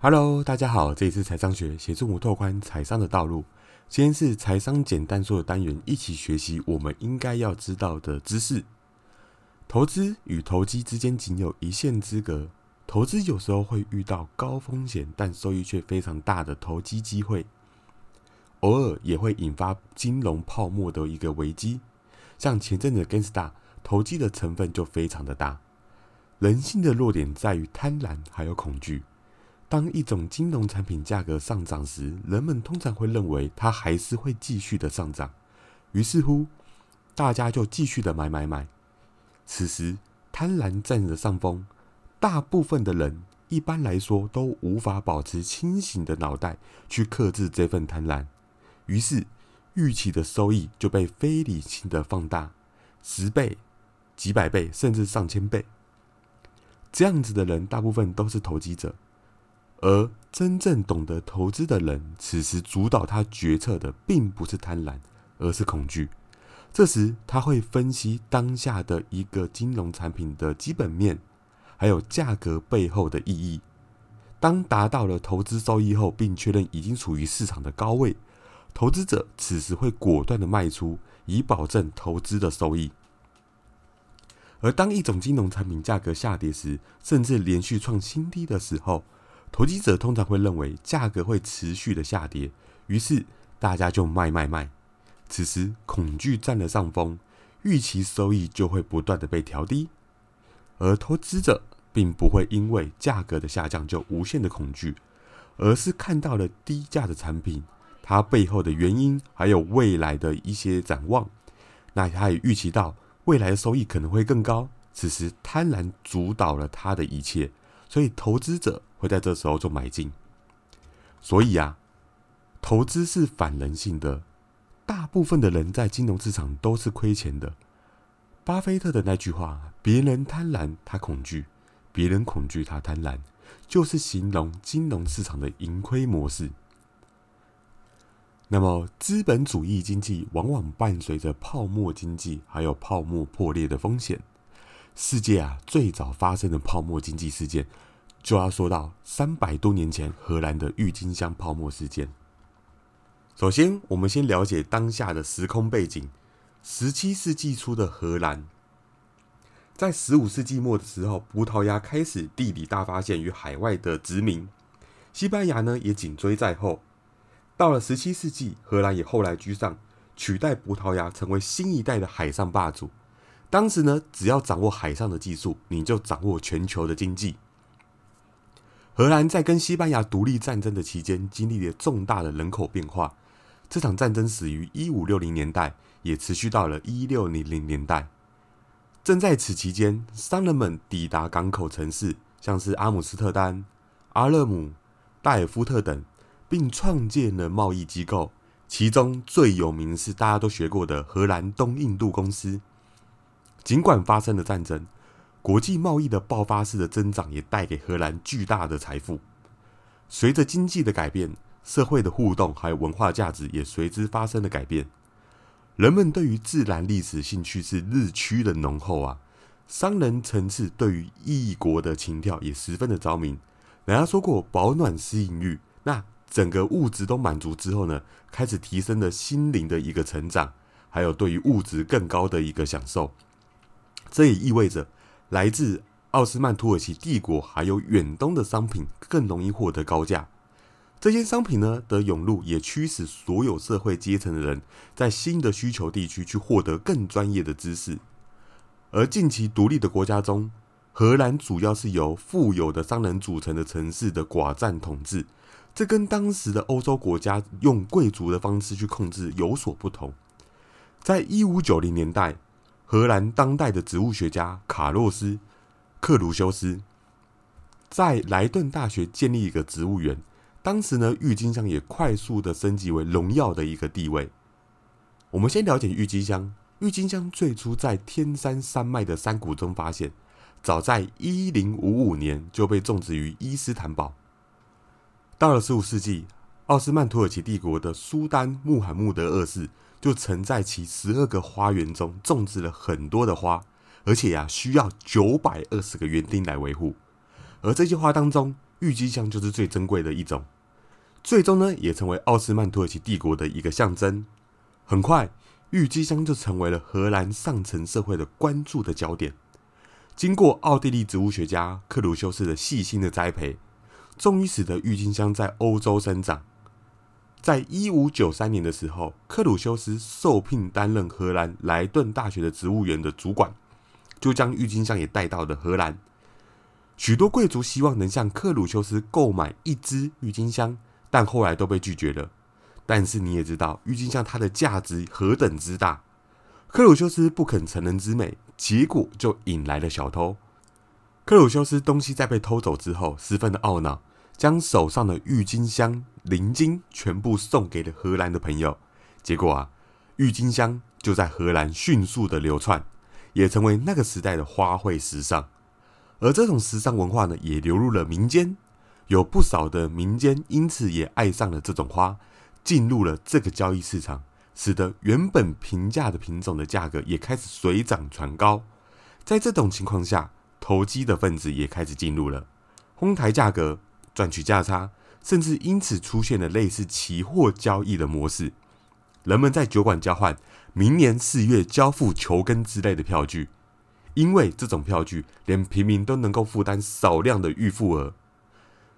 Hello，大家好，这里是财商学，协助我拓宽财商的道路。今天是财商简单说的单元，一起学习我们应该要知道的知识。投资与投机之间仅有一线之隔，投资有时候会遇到高风险但收益却非常大的投机机会，偶尔也会引发金融泡沫的一个危机。像前阵子 GameStar 投机的成分就非常的大。人性的弱点在于贪婪还有恐惧。当一种金融产品价格上涨时，人们通常会认为它还是会继续的上涨，于是乎，大家就继续的买买买。此时，贪婪占着上风，大部分的人一般来说都无法保持清醒的脑袋去克制这份贪婪，于是预期的收益就被非理性的放大，十倍、几百倍，甚至上千倍。这样子的人，大部分都是投机者，而真正懂得投资的人，此时主导他决策的，并不是贪婪，而是恐惧。这时，他会分析当下的一个金融产品的基本面，还有价格背后的意义。当达到了投资收益后，并确认已经处于市场的高位，投资者此时会果断的卖出，以保证投资的收益。而当一种金融产品价格下跌时，甚至连续创新低的时候，投机者通常会认为价格会持续的下跌，于是大家就卖卖卖。此时恐惧占了上风，预期收益就会不断的被调低。而投资者并不会因为价格的下降就无限的恐惧，而是看到了低价的产品，它背后的原因，还有未来的一些展望。那他也预期到。未来的收益可能会更高，此时贪婪主导了他的一切，所以投资者会在这时候做买进。所以啊，投资是反人性的，大部分的人在金融市场都是亏钱的。巴菲特的那句话：“别人贪婪，他恐惧；别人恐惧，他贪婪”，就是形容金融市场的盈亏模式。那么，资本主义经济往往伴随着泡沫经济，还有泡沫破裂的风险。世界啊，最早发生的泡沫经济事件，就要说到三百多年前荷兰的郁金香泡沫事件。首先，我们先了解当下的时空背景：十七世纪初的荷兰，在十五世纪末的时候，葡萄牙开始地理大发现与海外的殖民，西班牙呢也紧追在后。到了十七世纪，荷兰也后来居上，取代葡萄牙成为新一代的海上霸主。当时呢，只要掌握海上的技术，你就掌握全球的经济。荷兰在跟西班牙独立战争的期间，经历了重大的人口变化。这场战争始于一五六零年代，也持续到了一六零零年代。正在此期间，商人们抵达港口城市，像是阿姆斯特丹、阿勒姆、戴尔夫特等。并创建了贸易机构，其中最有名是大家都学过的荷兰东印度公司。尽管发生了战争，国际贸易的爆发式的增长也带给荷兰巨大的财富。随着经济的改变，社会的互动还有文化价值也随之发生了改变。人们对于自然历史兴趣是日趋的浓厚啊，商人层次对于异国的情调也十分的着迷。人家说过“保暖思淫欲”，那。整个物质都满足之后呢，开始提升了心灵的一个成长，还有对于物质更高的一个享受。这也意味着来自奥斯曼土耳其帝国还有远东的商品更容易获得高价。这些商品呢的涌入，也驱使所有社会阶层的人在新的需求地区去获得更专业的知识。而近期独立的国家中，荷兰主要是由富有的商人组成的城市的寡占统治。这跟当时的欧洲国家用贵族的方式去控制有所不同。在一五九零年代，荷兰当代的植物学家卡洛斯·克鲁修斯在莱顿大学建立一个植物园。当时呢，郁金香也快速的升级为荣耀的一个地位。我们先了解郁金香。郁金香最初在天山山脉的山谷中发现，早在一零五五年就被种植于伊斯坦堡。到了十五世纪，奥斯曼土耳其帝国的苏丹穆罕默德二世就曾在其十二个花园中种植了很多的花，而且呀，需要九百二十个园丁来维护。而这些花当中，郁金香就是最珍贵的一种，最终呢，也成为奥斯曼土耳其帝国的一个象征。很快，郁金香就成为了荷兰上层社会的关注的焦点。经过奥地利植物学家克鲁修斯的细心的栽培，终于使得郁金香在欧洲生长。在一五九三年的时候，克鲁修斯受聘担任荷兰莱顿大学的植物园的主管，就将郁金香也带到了荷兰。许多贵族希望能向克鲁修斯购买一支郁金香，但后来都被拒绝了。但是你也知道，郁金香它的价值何等之大，克鲁修斯不肯成人之美，结果就引来了小偷。克鲁修斯东西在被偷走之后，十分的懊恼。将手上的郁金香灵晶全部送给了荷兰的朋友，结果啊，郁金香就在荷兰迅速的流窜，也成为那个时代的花卉时尚。而这种时尚文化呢，也流入了民间，有不少的民间因此也爱上了这种花，进入了这个交易市场，使得原本平价的品种的价格也开始水涨船高。在这种情况下，投机的分子也开始进入了，哄抬价格。赚取价差，甚至因此出现了类似期货交易的模式。人们在酒馆交换明年四月交付球根之类的票据，因为这种票据连平民都能够负担少量的预付额。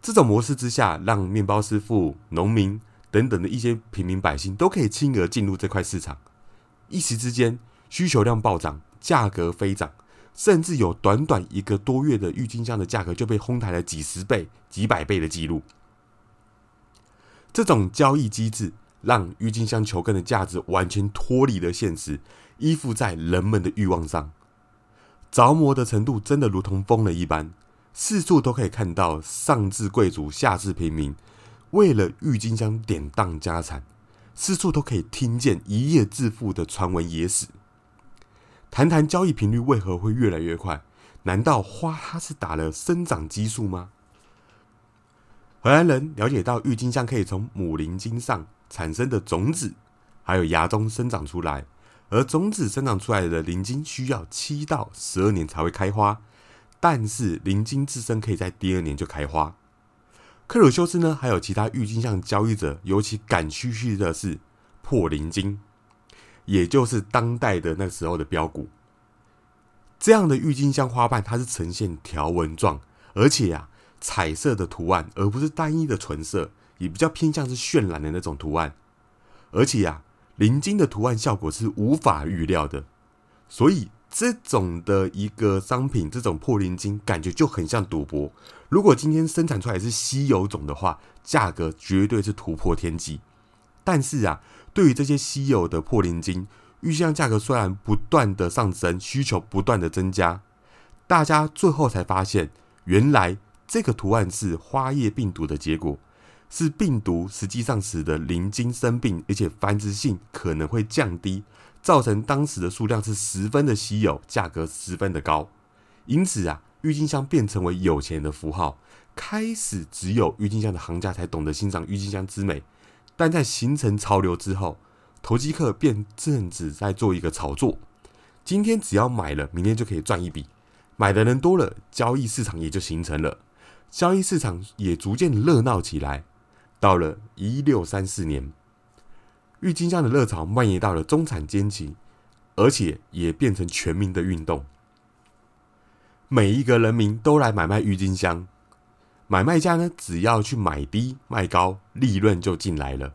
这种模式之下，让面包师傅、农民等等的一些平民百姓都可以轻而进入这块市场。一时之间，需求量暴涨，价格飞涨。甚至有短短一个多月的郁金香的价格就被哄抬了几十倍、几百倍的记录。这种交易机制让郁金香球根的价值完全脱离了现实，依附在人们的欲望上，着魔的程度真的如同疯了一般。四处都可以看到上至贵族、下至平民为了郁金香典当家产，四处都可以听见一夜致富的传闻野史。谈谈交易频率为何会越来越快？难道花它是打了生长激素吗？荷兰人了解到郁金香可以从母灵茎上产生的种子，还有芽中生长出来，而种子生长出来的灵茎需要七到十二年才会开花，但是灵茎自身可以在第二年就开花。克鲁修斯呢，还有其他郁金香交易者尤其感兴趣的是破灵茎。也就是当代的那时候的标股，这样的郁金香花瓣，它是呈现条纹状，而且呀，彩色的图案，而不是单一的纯色，也比较偏向是渲染的那种图案。而且呀，灵晶的图案效果是无法预料的，所以这种的一个商品，这种破灵晶，感觉就很像赌博。如果今天生产出来是稀有种的话，价格绝对是突破天际。但是啊。对于这些稀有的破灵晶，玉香价格虽然不断的上升，需求不断的增加，大家最后才发现，原来这个图案是花叶病毒的结果，是病毒实际上使得灵晶生病，而且繁殖性可能会降低，造成当时的数量是十分的稀有，价格十分的高，因此啊，郁金香变成为有钱人的符号，开始只有郁金香的行家才懂得欣赏郁金香之美。但在形成潮流之后，投机客便正只在做一个炒作。今天只要买了，明天就可以赚一笔。买的人多了，交易市场也就形成了。交易市场也逐渐热闹起来。到了一六三四年，郁金香的热潮蔓延到了中产阶级，而且也变成全民的运动。每一个人民都来买卖郁金香。买卖家呢，只要去买低卖高，利润就进来了。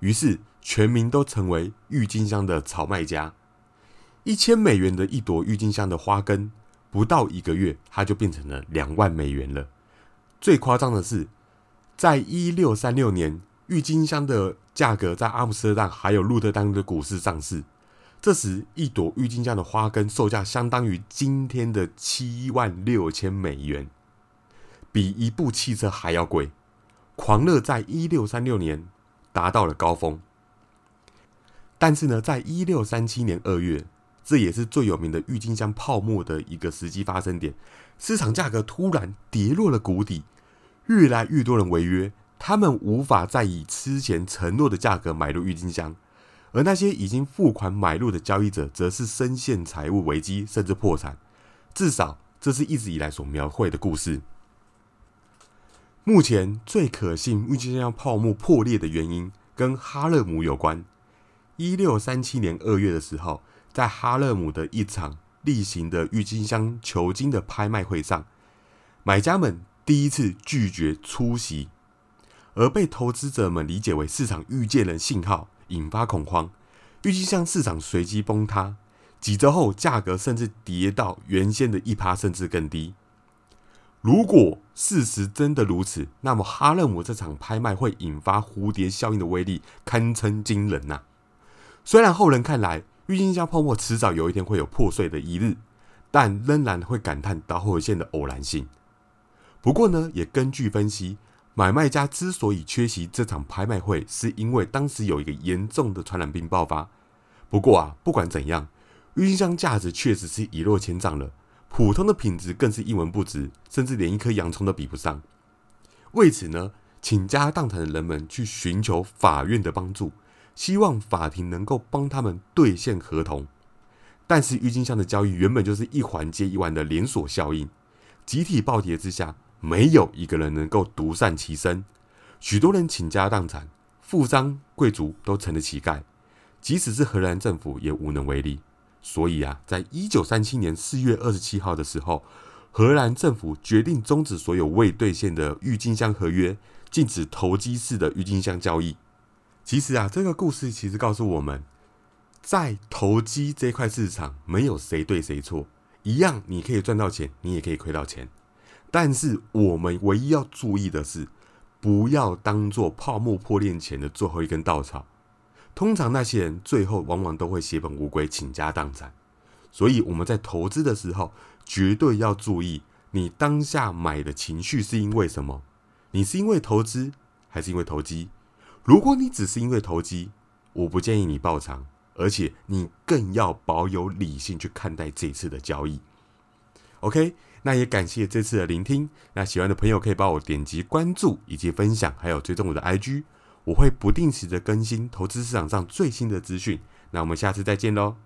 于是全民都成为郁金香的炒卖家。一千美元的一朵郁金香的花根，不到一个月，它就变成了两万美元了。最夸张的是，在一六三六年，郁金香的价格在阿姆斯特丹还有鹿特丹的股市上市。这时，一朵郁金香的花根售价相当于今天的七万六千美元。比一部汽车还要贵，狂热在一六三六年达到了高峰。但是呢，在一六三七年二月，这也是最有名的郁金香泡沫的一个时机发生点，市场价格突然跌落了谷底，越来越多人违约，他们无法再以之前承诺的价格买入郁金香，而那些已经付款买入的交易者，则是深陷财务危机，甚至破产。至少，这是一直以来所描绘的故事。目前最可信郁金香泡沫破裂的原因跟哈勒姆有关。一六三七年二月的时候，在哈勒姆的一场例行的郁金香球茎的拍卖会上，买家们第一次拒绝出席，而被投资者们理解为市场预见了信号，引发恐慌。郁金香市场随即崩塌，几周后价格甚至跌到原先的一趴甚至更低。如果事实真的如此，那么哈勒姆这场拍卖会引发蝴蝶效应的威力堪称惊人呐！虽然后人看来郁金香泡沫迟早有一天会有破碎的一日，但仍然会感叹导火线的偶然性。不过呢，也根据分析，买卖家之所以缺席这场拍卖会，是因为当时有一个严重的传染病爆发。不过啊，不管怎样，郁金香价值确实是一落千丈了。普通的品质更是一文不值，甚至连一颗洋葱都比不上。为此呢，倾家荡产的人们去寻求法院的帮助，希望法庭能够帮他们兑现合同。但是郁金香的交易原本就是一环接一环的连锁效应，集体暴跌之下，没有一个人能够独善其身，许多人倾家荡产，富商贵族都成了乞丐，即使是荷兰政府也无能为力。所以啊，在一九三七年四月二十七号的时候，荷兰政府决定终止所有未兑现的郁金香合约，禁止投机式的郁金香交易。其实啊，这个故事其实告诉我们，在投机这块市场，没有谁对谁错，一样你可以赚到钱，你也可以亏到钱。但是我们唯一要注意的是，不要当做泡沫破裂前的最后一根稻草。通常那些人最后往往都会血本无归、倾家荡产，所以我们在投资的时候绝对要注意，你当下买的情绪是因为什么？你是因为投资还是因为投机？如果你只是因为投机，我不建议你爆仓，而且你更要保有理性去看待这次的交易。OK，那也感谢这次的聆听。那喜欢的朋友可以帮我点击关注以及分享，还有追踪我的 IG。我会不定时的更新投资市场上最新的资讯，那我们下次再见喽。